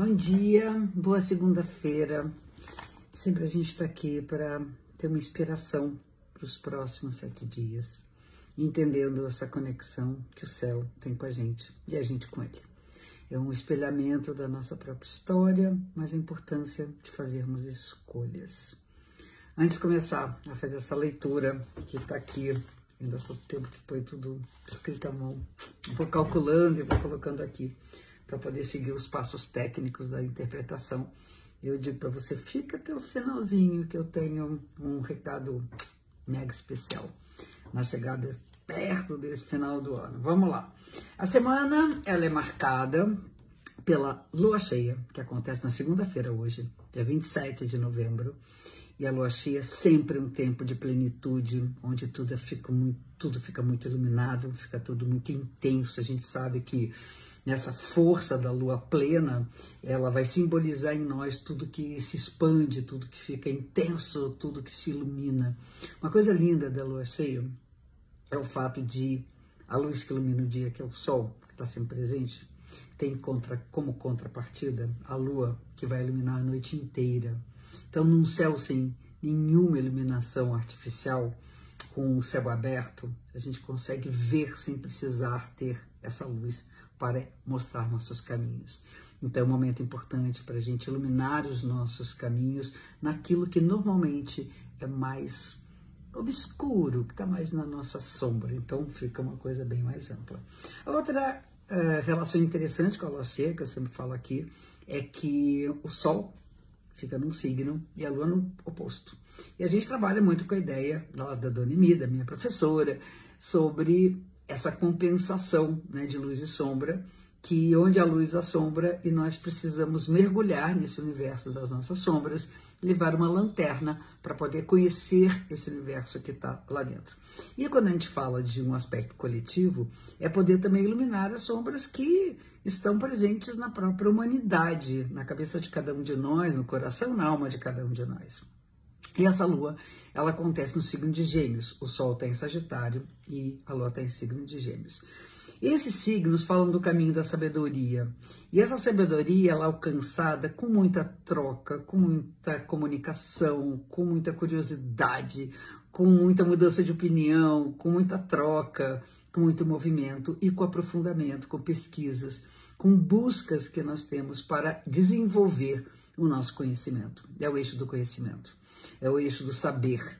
Bom dia, boa segunda-feira. Sempre a gente está aqui para ter uma inspiração para os próximos sete dias, entendendo essa conexão que o céu tem com a gente e a gente com ele. É um espelhamento da nossa própria história, mas a importância de fazermos escolhas. Antes de começar a fazer essa leitura que está aqui, ainda sou tempo que põe tudo escrito à mão, vou calculando e vou colocando aqui para poder seguir os passos técnicos da interpretação. Eu digo para você, fica até o finalzinho que eu tenho um recado mega especial na chegada perto desse final do ano. Vamos lá. A semana ela é marcada pela lua cheia, que acontece na segunda-feira hoje, dia 27 de novembro. E a lua cheia é sempre um tempo de plenitude, onde tudo fica muito, tudo fica muito iluminado, fica tudo muito intenso. A gente sabe que nessa força da lua plena, ela vai simbolizar em nós tudo que se expande, tudo que fica intenso, tudo que se ilumina. Uma coisa linda da lua cheia é o fato de a luz que ilumina o dia, que é o sol, que está sempre presente, tem contra, como contrapartida a lua, que vai iluminar a noite inteira. Então, num céu sem nenhuma iluminação artificial, com o céu aberto, a gente consegue ver sem precisar ter essa luz para mostrar nossos caminhos. Então, é um momento importante para a gente iluminar os nossos caminhos naquilo que normalmente é mais obscuro, que está mais na nossa sombra. Então, fica uma coisa bem mais ampla. A outra uh, relação interessante com a lua cheia, que eu sempre falo aqui, é que o Sol fica num signo e a Lua no oposto. E a gente trabalha muito com a ideia da, Dona Emida, minha professora, sobre essa compensação né, de luz e sombra, que onde a luz a sombra e nós precisamos mergulhar nesse universo das nossas sombras, levar uma lanterna para poder conhecer esse universo que está lá dentro. E quando a gente fala de um aspecto coletivo, é poder também iluminar as sombras que estão presentes na própria humanidade, na cabeça de cada um de nós, no coração, na alma de cada um de nós. E essa lua, ela acontece no signo de Gêmeos. O Sol está em Sagitário e a Lua está em signo de Gêmeos. Esses signos falam do caminho da sabedoria. E essa sabedoria ela é alcançada com muita troca, com muita comunicação, com muita curiosidade, com muita mudança de opinião, com muita troca, com muito movimento e com aprofundamento, com pesquisas, com buscas que nós temos para desenvolver o nosso conhecimento. É o eixo do conhecimento é o eixo do saber.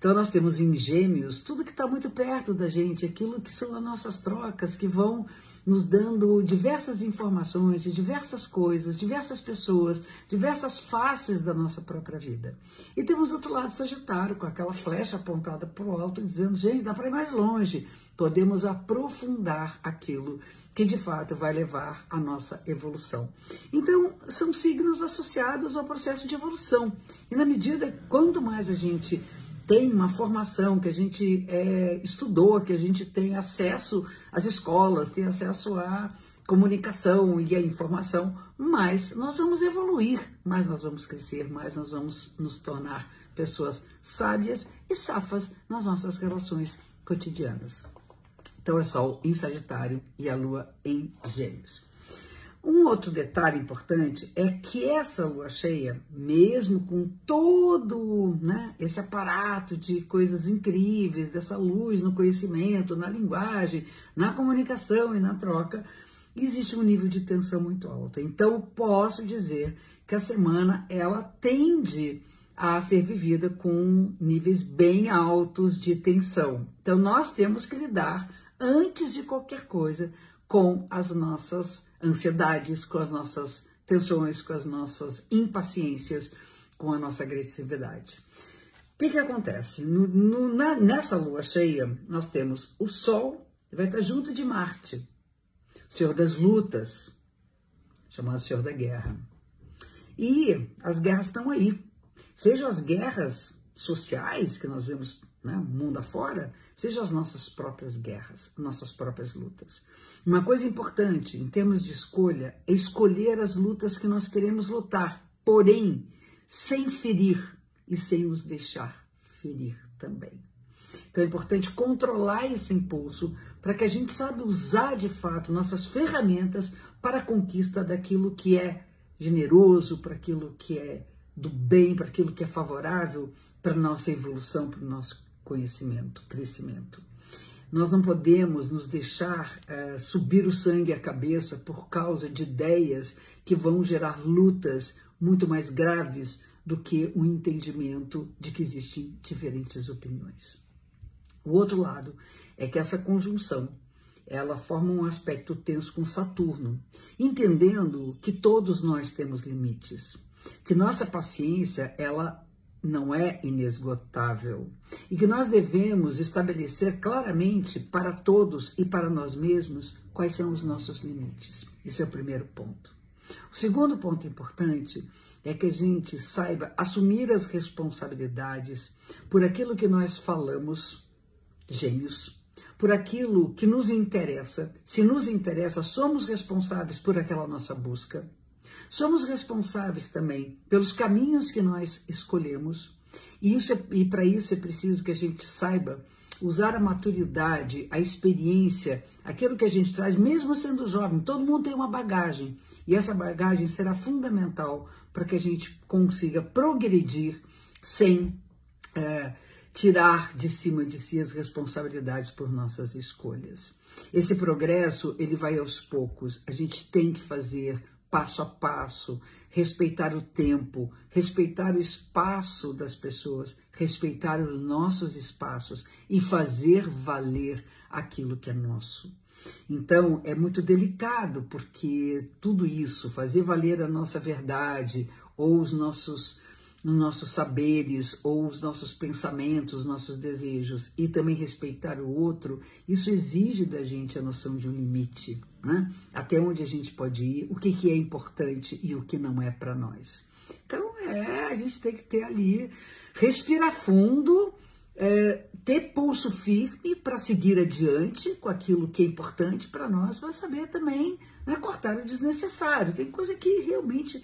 Então nós temos em gêmeos tudo que está muito perto da gente, aquilo que são as nossas trocas, que vão nos dando diversas informações de diversas coisas, diversas pessoas, diversas faces da nossa própria vida. E temos do outro lado Sagitário, com aquela flecha apontada para o alto, dizendo, gente, dá para ir mais longe, podemos aprofundar aquilo que de fato vai levar à nossa evolução. Então, são signos associados ao processo de evolução. E na medida, quanto mais a gente tem uma formação, que a gente é, estudou, que a gente tem acesso às escolas, tem acesso à comunicação e à informação, mais nós vamos evoluir, mais nós vamos crescer, mais nós vamos nos tornar pessoas sábias e safas nas nossas relações cotidianas. Então é Sol em Sagitário e a Lua em Gêmeos. Um outro detalhe importante é que essa lua cheia, mesmo com todo né, esse aparato de coisas incríveis, dessa luz no conhecimento, na linguagem, na comunicação e na troca, existe um nível de tensão muito alto. Então, posso dizer que a semana ela tende a ser vivida com níveis bem altos de tensão. Então, nós temos que lidar, antes de qualquer coisa, com as nossas ansiedades, com as nossas tensões, com as nossas impaciências, com a nossa agressividade. O que, que acontece? No, no, na, nessa lua cheia, nós temos o Sol, que vai estar junto de Marte, o Senhor das lutas, chamado Senhor da Guerra. E as guerras estão aí. Sejam as guerras sociais que nós vemos né, mundo afora, seja as nossas próprias guerras, nossas próprias lutas. Uma coisa importante em termos de escolha é escolher as lutas que nós queremos lutar, porém, sem ferir e sem nos deixar ferir também. Então é importante controlar esse impulso para que a gente saiba usar de fato nossas ferramentas para a conquista daquilo que é generoso, para aquilo que é do bem, para aquilo que é favorável para a nossa evolução, para o nosso conhecimento, crescimento. Nós não podemos nos deixar uh, subir o sangue à cabeça por causa de ideias que vão gerar lutas muito mais graves do que o entendimento de que existem diferentes opiniões. O outro lado é que essa conjunção ela forma um aspecto tenso com Saturno, entendendo que todos nós temos limites, que nossa paciência ela não é inesgotável e que nós devemos estabelecer claramente para todos e para nós mesmos quais são os nossos limites. Esse é o primeiro ponto. O segundo ponto importante é que a gente saiba assumir as responsabilidades por aquilo que nós falamos, gêmeos, por aquilo que nos interessa. Se nos interessa, somos responsáveis por aquela nossa busca. Somos responsáveis também pelos caminhos que nós escolhemos. E, isso é, e para isso é preciso que a gente saiba usar a maturidade, a experiência, aquilo que a gente traz, mesmo sendo jovem. Todo mundo tem uma bagagem. E essa bagagem será fundamental para que a gente consiga progredir sem. É, tirar de cima de si as responsabilidades por nossas escolhas. Esse progresso, ele vai aos poucos. A gente tem que fazer passo a passo, respeitar o tempo, respeitar o espaço das pessoas, respeitar os nossos espaços e fazer valer aquilo que é nosso. Então, é muito delicado, porque tudo isso, fazer valer a nossa verdade ou os nossos nos nossos saberes ou os nossos pensamentos, nossos desejos e também respeitar o outro, isso exige da gente a noção de um limite, né? até onde a gente pode ir, o que, que é importante e o que não é para nós. Então, é, a gente tem que ter ali, respirar fundo, é, ter pulso firme para seguir adiante com aquilo que é importante para nós, mas saber também né, cortar o desnecessário. Tem coisa que realmente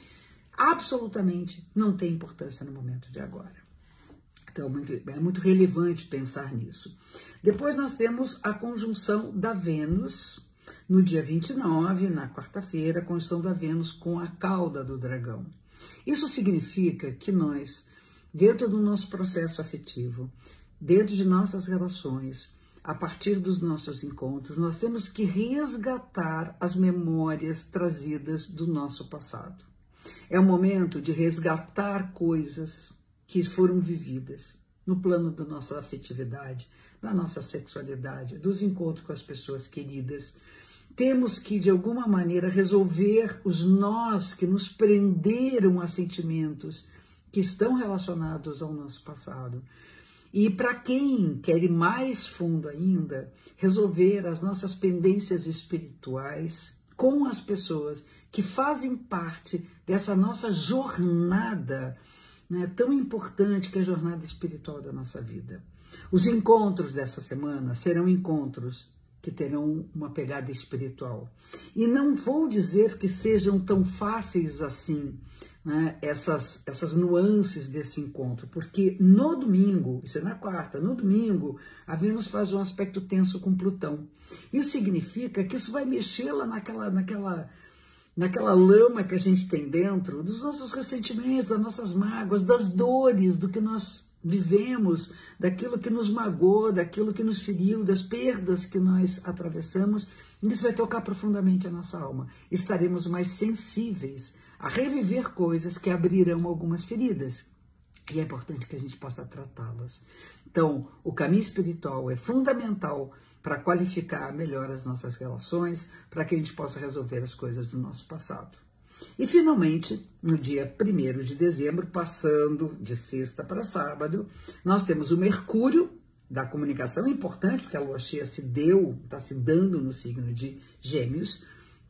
absolutamente não tem importância no momento de agora. Então, é muito relevante pensar nisso. Depois nós temos a conjunção da Vênus, no dia 29, na quarta-feira, a conjunção da Vênus com a cauda do dragão. Isso significa que nós, dentro do nosso processo afetivo, dentro de nossas relações, a partir dos nossos encontros, nós temos que resgatar as memórias trazidas do nosso passado. É o momento de resgatar coisas que foram vividas no plano da nossa afetividade, da nossa sexualidade, dos encontros com as pessoas queridas. Temos que, de alguma maneira, resolver os nós que nos prenderam a sentimentos que estão relacionados ao nosso passado. E para quem quer ir mais fundo ainda, resolver as nossas pendências espirituais com as pessoas que fazem parte dessa nossa jornada né, tão importante que é a jornada espiritual da nossa vida. Os encontros dessa semana serão encontros que terão uma pegada espiritual. E não vou dizer que sejam tão fáceis assim né, essas, essas nuances desse encontro, porque no domingo, isso é na quarta, no domingo, a Vênus faz um aspecto tenso com Plutão. Isso significa que isso vai mexê-la naquela, naquela, naquela lama que a gente tem dentro, dos nossos ressentimentos, das nossas mágoas, das dores, do que nós vivemos, daquilo que nos magoou, daquilo que nos feriu, das perdas que nós atravessamos, isso vai tocar profundamente a nossa alma. Estaremos mais sensíveis a reviver coisas que abrirão algumas feridas. E é importante que a gente possa tratá-las. Então, o caminho espiritual é fundamental para qualificar melhor as nossas relações, para que a gente possa resolver as coisas do nosso passado. E finalmente, no dia 1 de dezembro, passando de sexta para sábado, nós temos o Mercúrio da comunicação, importante, porque a lua cheia se deu, está se dando no signo de Gêmeos,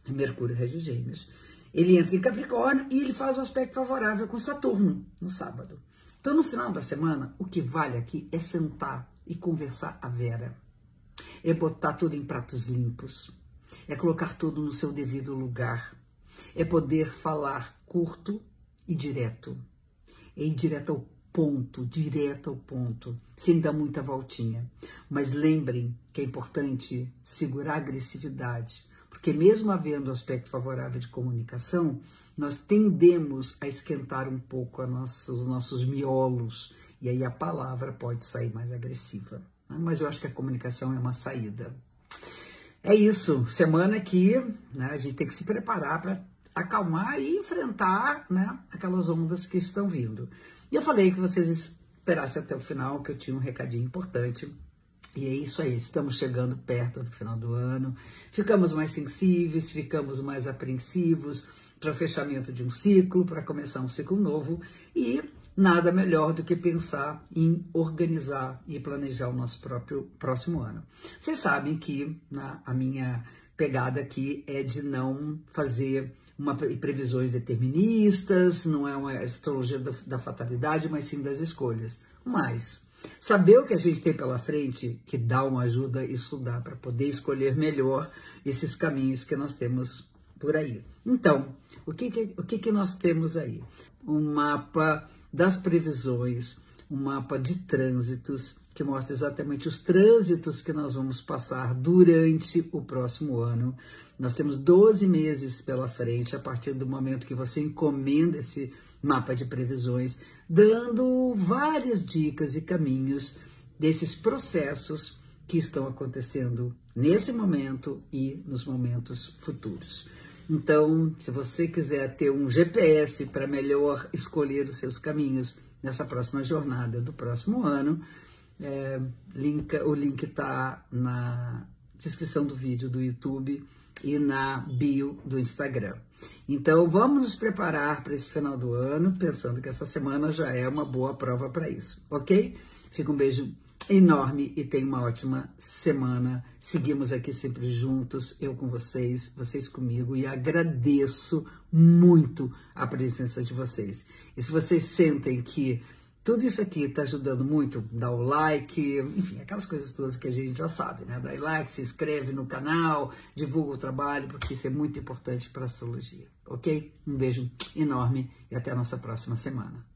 Mercúrio rege Gêmeos. Ele entra em Capricórnio e ele faz um aspecto favorável com Saturno no sábado. Então, no final da semana, o que vale aqui é sentar e conversar a vera. É botar tudo em pratos limpos. É colocar tudo no seu devido lugar. É poder falar curto e direto. É ir direto ao ponto, direto ao ponto, sem dar muita voltinha. Mas lembrem que é importante segurar a agressividade, Porque mesmo havendo aspecto favorável de comunicação, nós tendemos a esquentar um pouco nossa, os nossos miolos e aí a palavra pode sair mais agressiva. Né? Mas eu acho que a comunicação é uma saída. É isso, semana que né, a gente tem que se preparar para acalmar e enfrentar né, aquelas ondas que estão vindo. E eu falei que vocês esperassem até o final, que eu tinha um recadinho importante. E é isso aí, estamos chegando perto do final do ano, ficamos mais sensíveis, ficamos mais apreensivos para o fechamento de um ciclo, para começar um ciclo novo e nada melhor do que pensar em organizar e planejar o nosso próprio próximo ano. Vocês sabem que na, a minha pegada aqui é de não fazer uma previsões deterministas, não é uma astrologia da, da fatalidade, mas sim das escolhas. Mas saber o que a gente tem pela frente, que dá uma ajuda, isso dá para poder escolher melhor esses caminhos que nós temos por aí. Então, o que, que, o que, que nós temos aí? Um mapa das previsões, um mapa de trânsitos, que mostra exatamente os trânsitos que nós vamos passar durante o próximo ano. Nós temos 12 meses pela frente, a partir do momento que você encomenda esse mapa de previsões, dando várias dicas e caminhos desses processos que estão acontecendo nesse momento e nos momentos futuros. Então, se você quiser ter um GPS para melhor escolher os seus caminhos nessa próxima jornada do próximo ano, é, link, o link está na descrição do vídeo do YouTube e na bio do Instagram. Então vamos nos preparar para esse final do ano, pensando que essa semana já é uma boa prova para isso, ok? Fica um beijo enorme e tenha uma ótima semana. Seguimos aqui sempre juntos, eu com vocês, vocês comigo, e agradeço muito a presença de vocês. E se vocês sentem que tudo isso aqui está ajudando muito, dá o like, enfim, aquelas coisas todas que a gente já sabe, né? Dá like, se inscreve no canal, divulga o trabalho, porque isso é muito importante para a astrologia, ok? Um beijo enorme e até a nossa próxima semana.